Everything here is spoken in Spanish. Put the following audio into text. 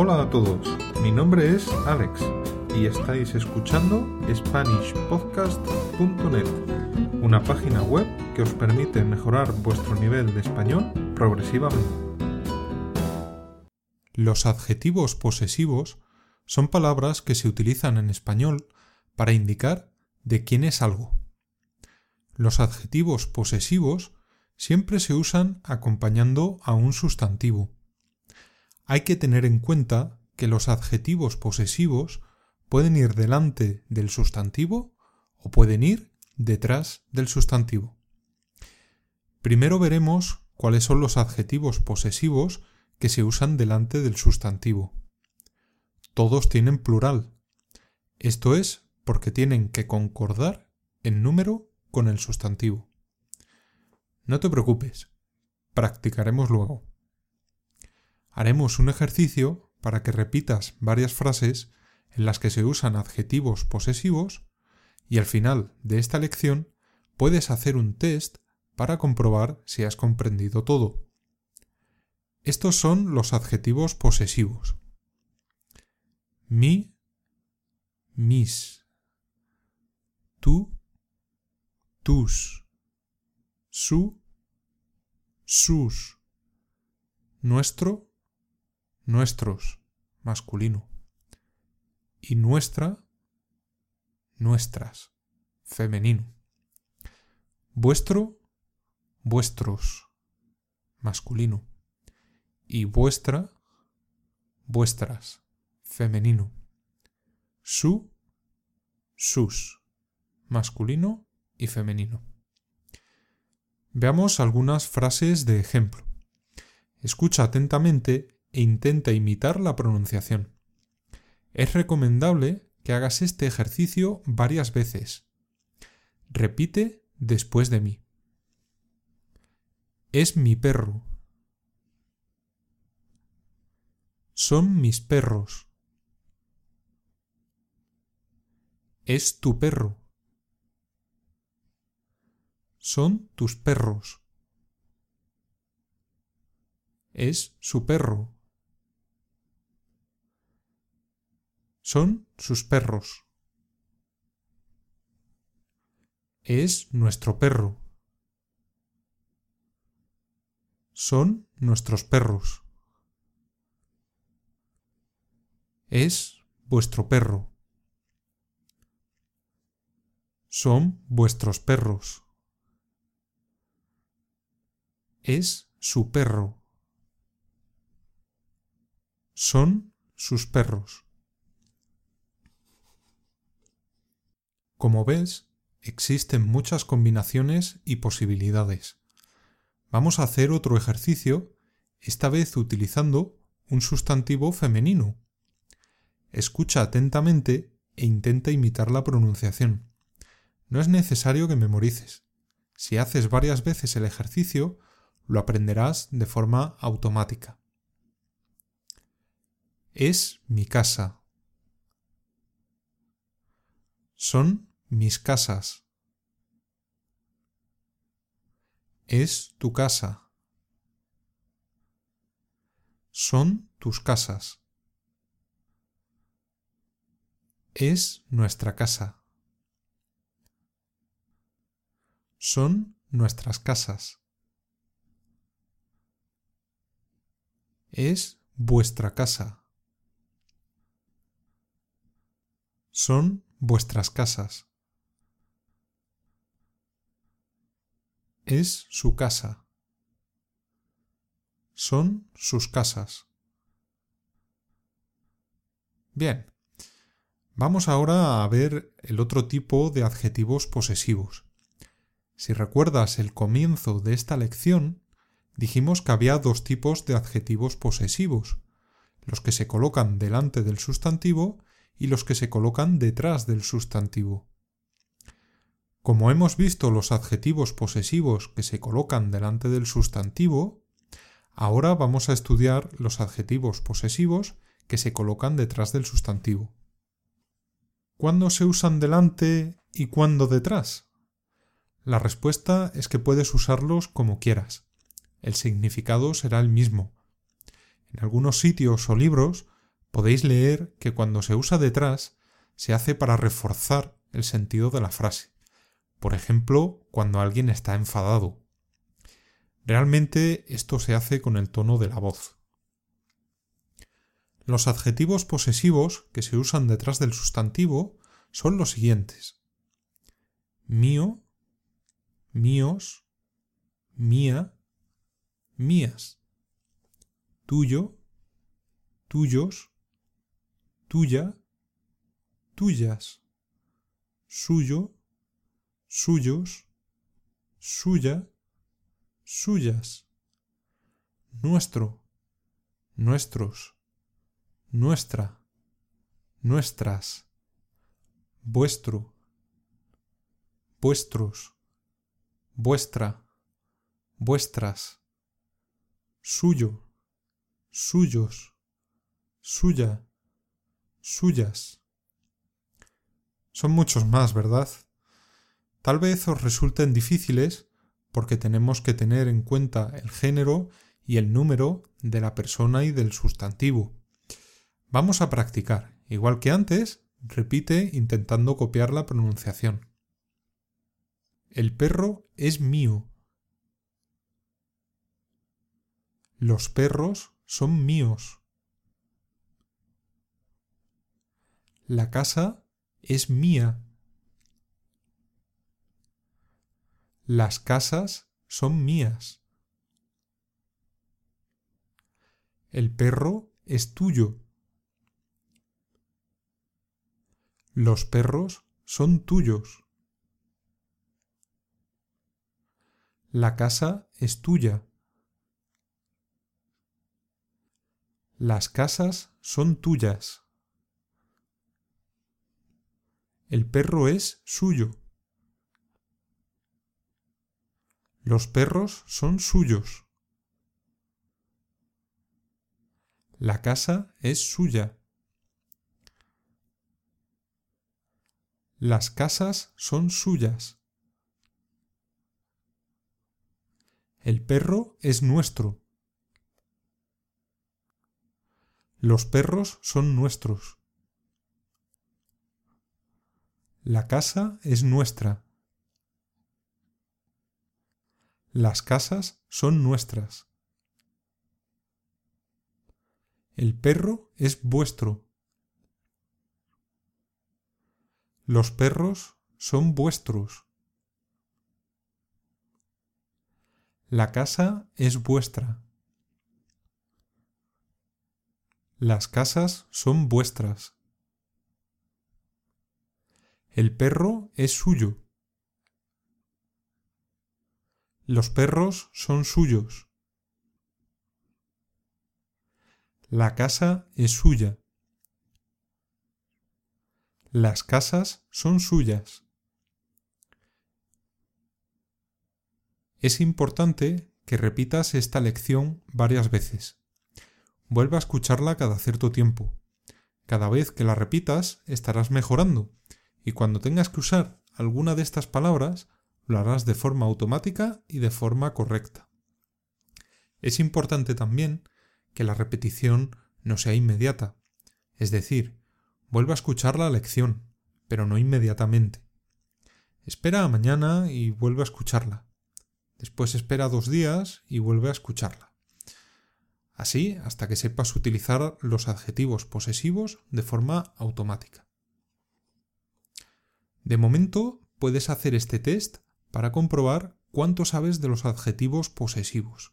Hola a todos, mi nombre es Alex y estáis escuchando SpanishPodcast.net, una página web que os permite mejorar vuestro nivel de español progresivamente. Los adjetivos posesivos son palabras que se utilizan en español para indicar de quién es algo. Los adjetivos posesivos siempre se usan acompañando a un sustantivo. Hay que tener en cuenta que los adjetivos posesivos pueden ir delante del sustantivo o pueden ir detrás del sustantivo. Primero veremos cuáles son los adjetivos posesivos que se usan delante del sustantivo. Todos tienen plural. Esto es porque tienen que concordar en número con el sustantivo. No te preocupes, practicaremos luego. Haremos un ejercicio para que repitas varias frases en las que se usan adjetivos posesivos y al final de esta lección puedes hacer un test para comprobar si has comprendido todo. Estos son los adjetivos posesivos. Mi, mis, tú, tus, su, sus, nuestro, nuestros, masculino y nuestra, nuestras, femenino. Vuestro, vuestros, masculino. Y vuestra, vuestras, femenino. Su, sus, masculino y femenino. Veamos algunas frases de ejemplo. Escucha atentamente intenta imitar la pronunciación. Es recomendable que hagas este ejercicio varias veces. Repite después de mí. Es mi perro. Son mis perros. Es tu perro. Son tus perros. Es su perro. Son sus perros. Es nuestro perro. Son nuestros perros. Es vuestro perro. Son vuestros perros. Es su perro. Son sus perros. Como ves, existen muchas combinaciones y posibilidades. Vamos a hacer otro ejercicio, esta vez utilizando un sustantivo femenino. Escucha atentamente e intenta imitar la pronunciación. No es necesario que memorices. Si haces varias veces el ejercicio, lo aprenderás de forma automática. Es mi casa. Son mis casas. Es tu casa. Son tus casas. Es nuestra casa. Son nuestras casas. Es vuestra casa. Son vuestras casas. Es su casa. Son sus casas. Bien. Vamos ahora a ver el otro tipo de adjetivos posesivos. Si recuerdas el comienzo de esta lección, dijimos que había dos tipos de adjetivos posesivos, los que se colocan delante del sustantivo y los que se colocan detrás del sustantivo. Como hemos visto los adjetivos posesivos que se colocan delante del sustantivo, ahora vamos a estudiar los adjetivos posesivos que se colocan detrás del sustantivo. ¿Cuándo se usan delante y cuándo detrás? La respuesta es que puedes usarlos como quieras. El significado será el mismo. En algunos sitios o libros podéis leer que cuando se usa detrás se hace para reforzar el sentido de la frase. Por ejemplo, cuando alguien está enfadado. Realmente esto se hace con el tono de la voz. Los adjetivos posesivos que se usan detrás del sustantivo son los siguientes. Mío, míos, mía, mías. Tuyo, tuyos, tuya, tuyas. Suyo, suyos, suya, suyas. Nuestro, nuestros nuestra, nuestras, vuestro, vuestros, vuestra, vuestras, suyo, suyos, suya, suyas. Son muchos más, ¿verdad? Tal vez os resulten difíciles porque tenemos que tener en cuenta el género y el número de la persona y del sustantivo. Vamos a practicar. Igual que antes, repite intentando copiar la pronunciación. El perro es mío. Los perros son míos. La casa es mía. Las casas son mías. El perro es tuyo. Los perros son tuyos. La casa es tuya. Las casas son tuyas. El perro es suyo. Los perros son suyos. La casa es suya. Las casas son suyas. El perro es nuestro. Los perros son nuestros. La casa es nuestra. Las casas son nuestras. El perro es vuestro. Los perros son vuestros. La casa es vuestra. Las casas son vuestras. El perro es suyo. Los perros son suyos. La casa es suya. Las casas son suyas. Es importante que repitas esta lección varias veces. Vuelve a escucharla cada cierto tiempo. Cada vez que la repitas estarás mejorando y cuando tengas que usar alguna de estas palabras lo harás de forma automática y de forma correcta. Es importante también que la repetición no sea inmediata, es decir, Vuelve a escuchar la lección, pero no inmediatamente. Espera a mañana y vuelve a escucharla. Después espera dos días y vuelve a escucharla. Así hasta que sepas utilizar los adjetivos posesivos de forma automática. De momento puedes hacer este test para comprobar cuánto sabes de los adjetivos posesivos.